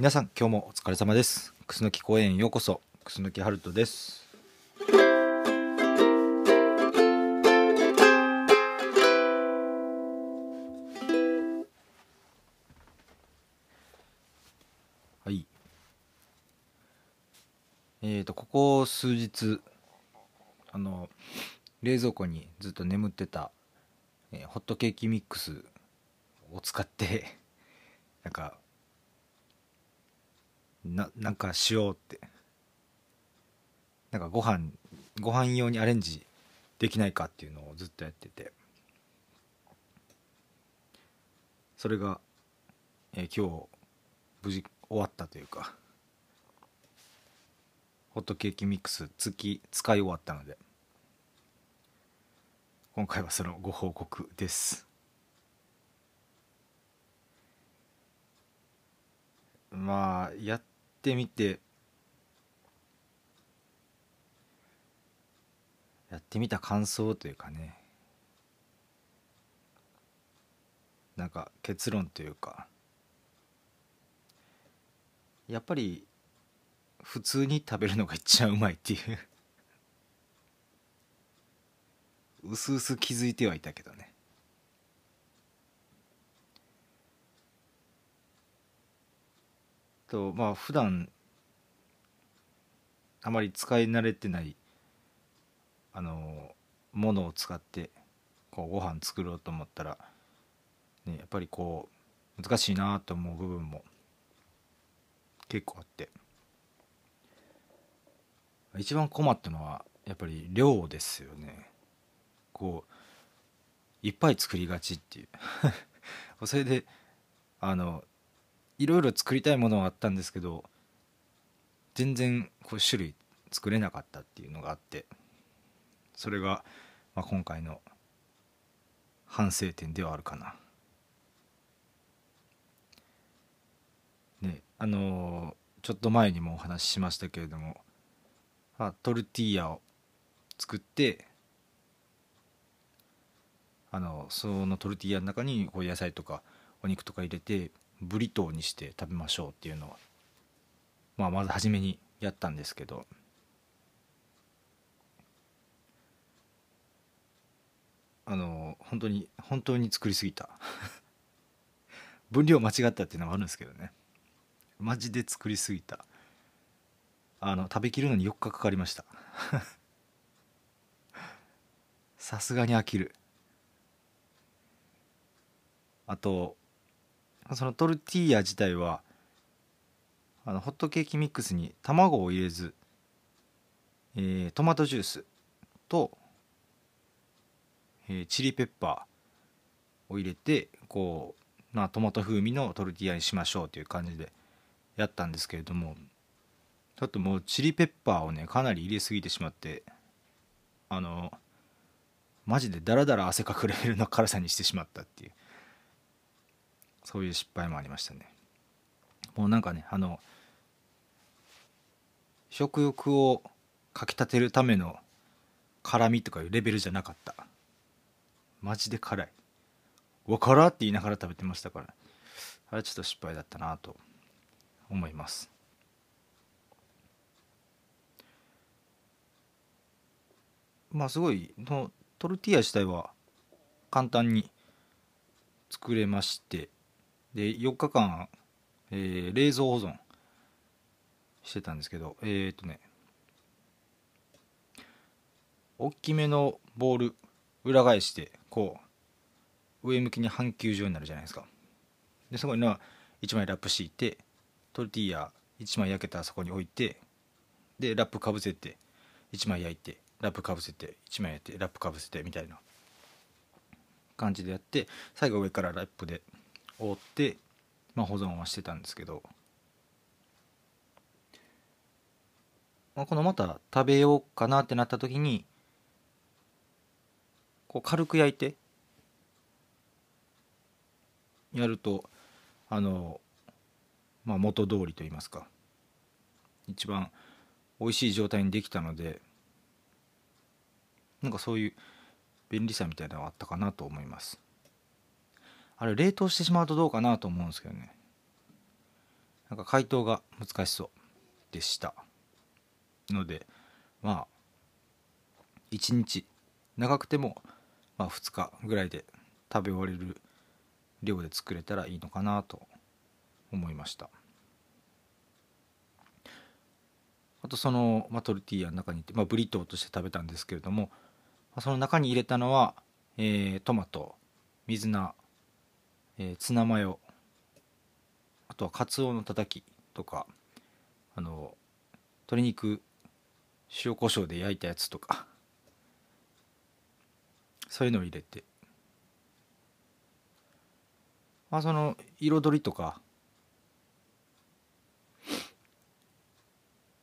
皆さん今日もお疲れ様です。楠木公園へようこそ。楠木春人です。はい。えーとここ数日あの冷蔵庫にずっと眠ってた、えーホットケーキミックスを使ってなんかななんかしようって。なんかご飯ご飯用にアレンジできないかっていうのをずっとやってて。それが、えー今日無事終わったというか。ホットケーキミックス月使い終わったので。今回はそのご報告です。まあやってみて。やってみた感想というかね。なんか結論というか。やっぱり普通に食べるのが一番うまいっていう。うすうす気づいてはいたけどね。とまあ普段あまり使い慣れてないあのものを使ってこうご飯作ろうと思ったら、ね、やっぱりこう難しいなと思う部分も結構あって。一番困ったのはやっぱり量ですよね。こういっぱい作りがちっていう。それであのいろいろ作りたいものはあったんですけど全然こう種類作れなかったっていうのがあってそれが、まあ、今回の反省点ではあるかな。ねあのーちょっと前にもお話ししましたけれどもあトルティーヤを作ってあのそのトルティーヤの中にこう野菜とかお肉とか入れてブリトーにして食べましょうっていうのを、まあ、まず初めにやったんですけど。あの本当に本当に作りすぎた。分量間違ったっていうのはあるんですけどね。マジで作りすぎた。あの食べきるのに4日かかりました。さすがに飽きる。あとそのトルティーヤ自体はあのホットケーキミックスに卵を入れず、えートマトジュースと、えーチリペッパーを入れてこう、ま、トマト風味のトルティーヤにしましょうという感じでやったんですけれどもちょっともうチリペッパーをねかなり入れすぎてしまってあのマジでダラダラ汗かくレベルの辛さにしてしまったっていう。そういう失敗もありましたね。もうなんかねあの食欲をかきたてるための辛みとかいうレベルじゃなかった。マジで辛い。うわ辛って言いながら食べてましたから。あれちょっと失敗だったなと思います。まあすごいのトルティーヤ自体は簡単に作れまして。で4日間、えー冷蔵保存してたんですけどえっ、とね大きめのボール裏返してこう上向きに半球状になるじゃないですか。でそこには1枚ラップ敷いてトルティーヤ1枚焼けたらそこに置いてでラップかぶせて1枚焼いてラップかぶせて1枚焼いてラップかぶせてみたいな感じでやって最後上からラップで覆って、まあ、保存はしてたんですけど、まあ、このまた食べようかなってなった時にこう軽く焼いてやるとあの、まあ、元通りといいますか一番美味しい状態にできたのでなんかそういう便利さみたいなのがあったかなと思います。あれ冷凍してしまうとどうかなと思うんですけどね。なんか回答が難しそうでしたのでまあ1日長くてもまあ2日ぐらいで食べ終われる量で作れたらいいのかなと思いました。あとその、まあ、トルティーヤの中にまあ、ブリトーとして食べたんですけれども、その中に入れたのは、えー、トマト水菜、えー、ツナマヨ。あとはカツオのたたきとか。あの鶏肉塩コショウで焼いたやつとか。そういうのを入れて。まあその彩りとか。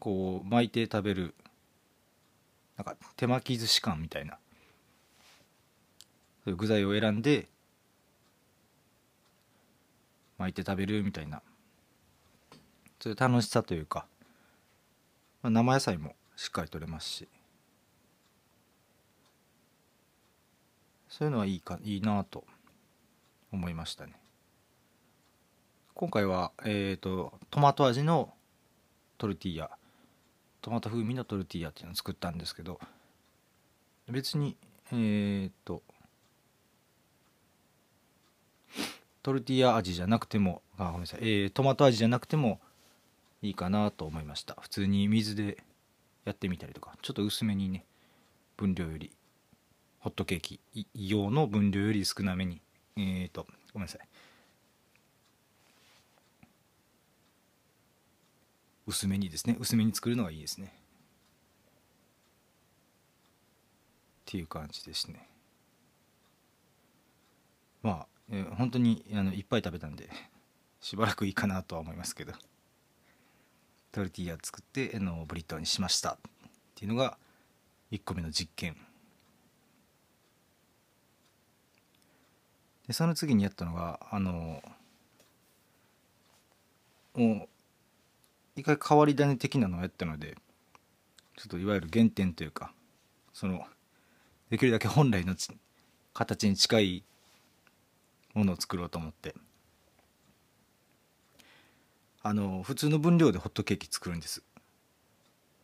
こう巻いて食べる。なんか手巻き寿司感みたいな。具材を選んで巻いて食べるみたいな。そういう楽しさというか、まあ、生野菜もしっかり取れますし。そういうのはいいかいいなと思いましたね。今回はえっ、ー、とトマト味のトルティーヤ。トマト風味のトルティーヤっていうのを作ったんですけど別にえっ、ー、とトルティーヤ味じゃなくてもあごめんなさい、えー、トマト味じゃなくてもいいかなと思いました。普通に水でやってみたりとか。ちょっと薄めにね分量よりホットケーキ。用の分量より少なめに。えっ、ー、とごめんなさい。薄めにですね。薄めに作るのがいいですね。っていう感じですね。まあ、えー、本当にあのいっぱい食べたんでしばらくいいかなとは思いますけど。トルティーヤ作ってあのブリトーにしましたっていうのが1個目の実験。でその次にやったのがあのもう一回変わり種的なのをやったのでちょっといわゆる原点というかそのできるだけ本来の形に近いものを作ろうと思って。あの普通の分量でホットケーキ作るんです。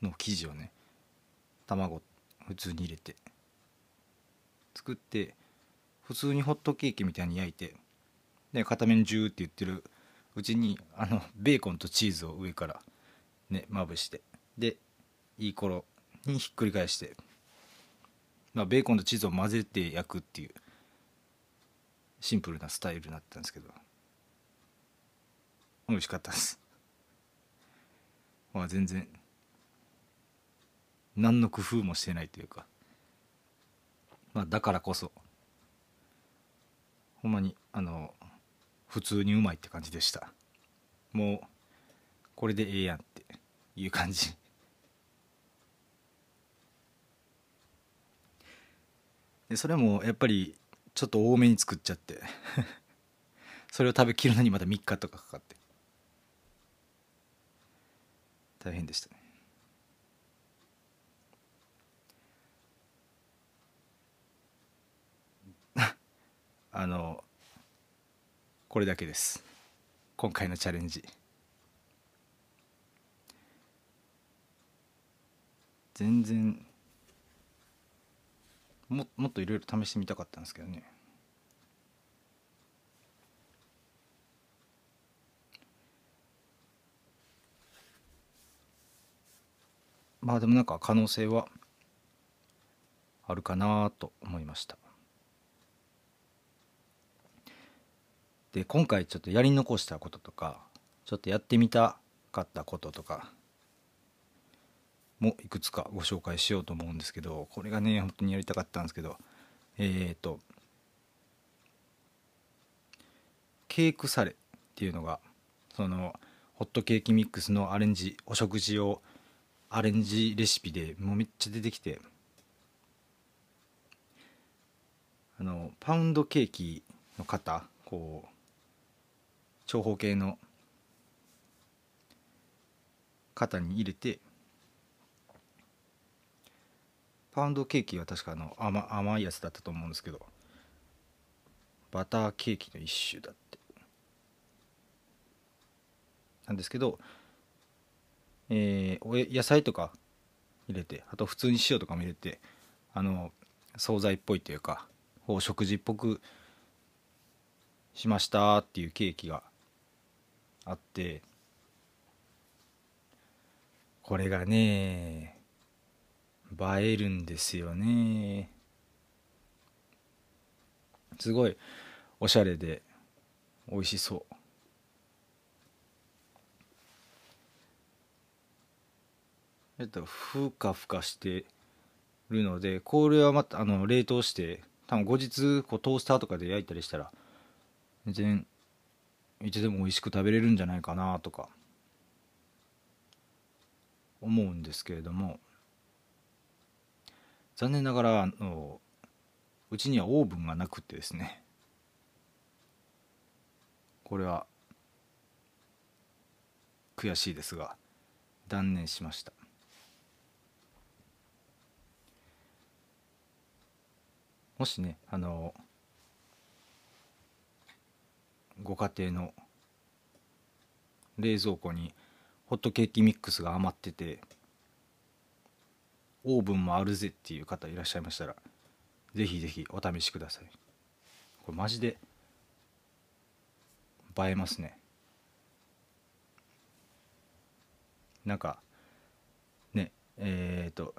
の生地をね。卵普通に入れて。作って普通にホットケーキみたいに焼いて。で片面ジューって言ってる。うちにあのベーコンとチーズを上からねまぶして。でいい頃にひっくり返して、まあ、ベーコンとチーズを混ぜて焼くっていう。シンプルなスタイルになったんですけど。美味しかったです。まあ全然何の工夫もしてないというか。まあだからこそほんまにあの普通にうまいって感じでした。もうこれでええやんっていう感じ。でそれもやっぱりちょっと多めに作っちゃって。それを食べきるのにまた3日とかかかって。大変でしたね。あのこれだけです。今回のチャレンジ。全然ももっといろいろ試してみたかったんですけどね。まあでもなんか可能性はあるかなと思いました。で今回ちょっとやり残したこととかちょっとやってみたかったこととかもいくつかご紹介しようと思うんですけどこれがね本当にやりたかったんですけどえっ、ー、とケークサレっていうのがそのホットケーキミックスのアレンジお食事用アレンジレシピでもうめっちゃ出てきてあのパウンドケーキの型こう長方形の型に入れてパウンドケーキは確かあの甘甘いやつだったと思うんですけどバターケーキの一種だって。なんですけど、えーお野菜とか入れてあと普通に塩とかも入れてあの惣菜っぽいというかこう食事っぽくしましたっていうケーキがあってこれがね映えるんですよね。すごいおしゃれで美味しそう。えっとふかふかしてるのでこれはまたあの冷凍して多分後日こうトースターとかで焼いたりしたら全然いつでも美味しく食べれるんじゃないかなとか思うんですけれども。残念ながらあのうちにはオーブンがなくてですね。これは悔しいですが断念しました。もしねあのご家庭の冷蔵庫にホットケーキミックスが余っててオーブンもあるぜっていう方いらっしゃいましたらぜひぜひお試しください。これマジで映えますね。なんかねえっ、と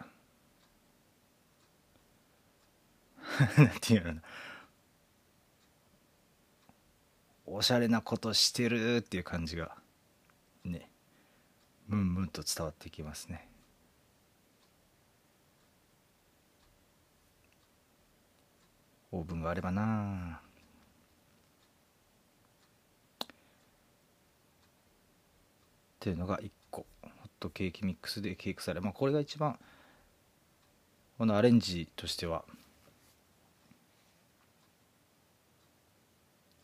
なんていうのおしゃれなことしてるっていう感じがねムンムンと伝わってきますね。オーブンがあればな。っていうのが1個。ホットケーキミックスでケークサレまあこれが一番このアレンジとしては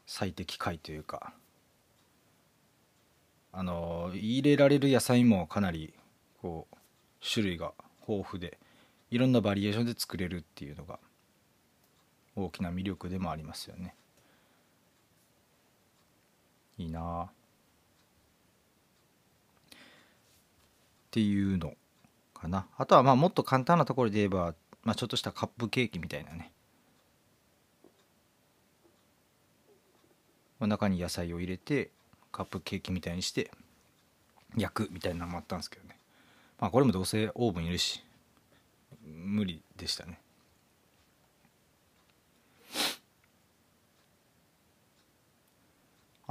最適解というかあの入れられる野菜もかなりこう種類が豊富でいろんなバリエーションで作れるっていうのが大きな魅力でもありますよね。いいな。っていうのかな。あとはまあもっと簡単なところで言えば、まあ、ちょっとしたカップケーキみたいなね。中に野菜を入れてカップケーキみたいにして焼くみたいなのもあったんですけどね。まあこれもどうせオーブンいるし無理でしたね。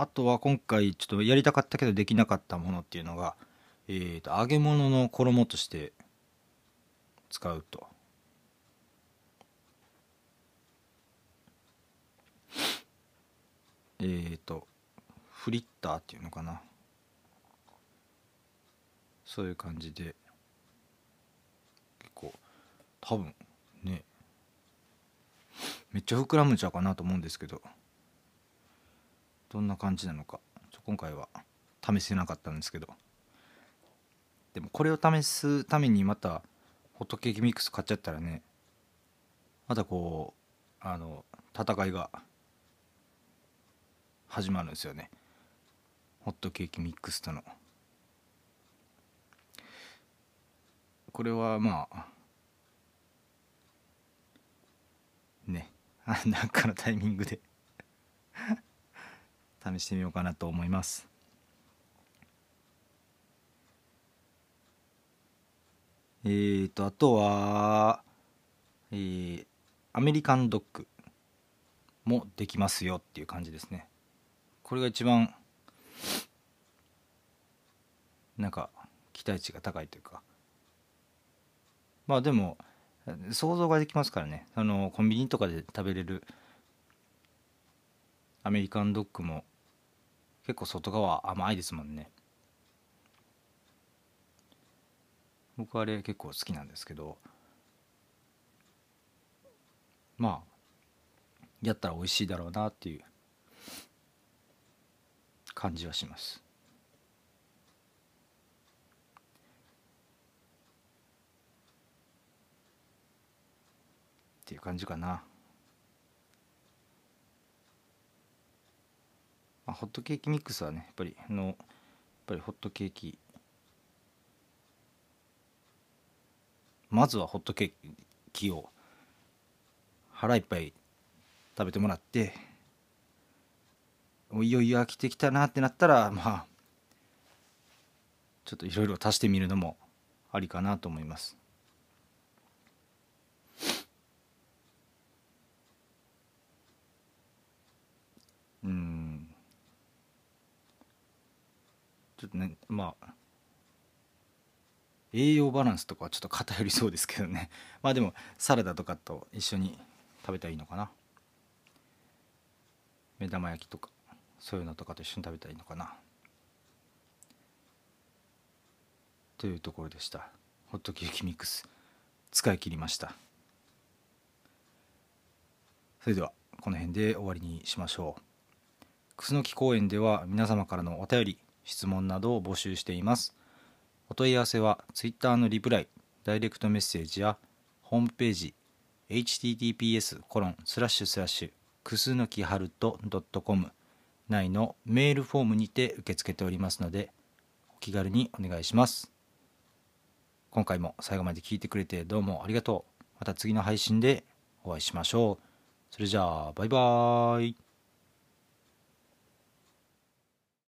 あとは今回ちょっとやりたかったけどできなかったものっていうのが、えー、と揚げ物の衣として使うと。えっ、ー、とフリッターっていうのかな。そういう感じで。結構多分ねめっちゃ膨らむんちゃうかなと思うんですけど。どんな感じなのか。今回は試せなかったんですけど。でもこれを試すためにまたホットケーキミックス買っちゃったらねまたこうあの戦いが始まるんですよね。ホットケーキミックスとの。これはまあね。なんかのタイミングで。試してみようかなと思います。えーとあとはえー、アメリカンドッグもできますよっていう感じですね。これが一番なんか期待値が高いというか。まあでも想像ができますからね。あのコンビニとかで食べれるアメリカンドッグも結構外側甘いですもんね。僕はあれ結構好きなんですけど。まあやったら美味しいだろうなっていう。感じはします。っていう感じかな、あ、ホットケーキミックスはねやっぱりあのぱりホットケーキ。まずはホットケーキを腹いっぱい食べてもらってもういよいよ飽きてきたなってなったらまあちょっといろいろ足してみるのもありかなと思いますうんちょっとねまあ栄養バランスとかはちょっと偏りそうですけどね。まあでもサラダとかと一緒に食べたらいいのかな。目玉焼きとかそういうのとかと一緒に食べたらいいのかな。というところでした。ホットケーキミックス。使い切りました。それではこの辺で終わりにしましょう。楠木公園では皆様からのお便り。質問などを募集しています。お問い合わせは Twitter のリプライダイレクトメッセージやホームページ https コロンスラッシュスラッシュくすのきはると .com 内のメールフォームにて受け付けておりますのでお気軽にお願いします。今回も最後まで聞いてくれてどうもありがとう。また次の配信でお会いしましょう。それじゃあバイバーイ。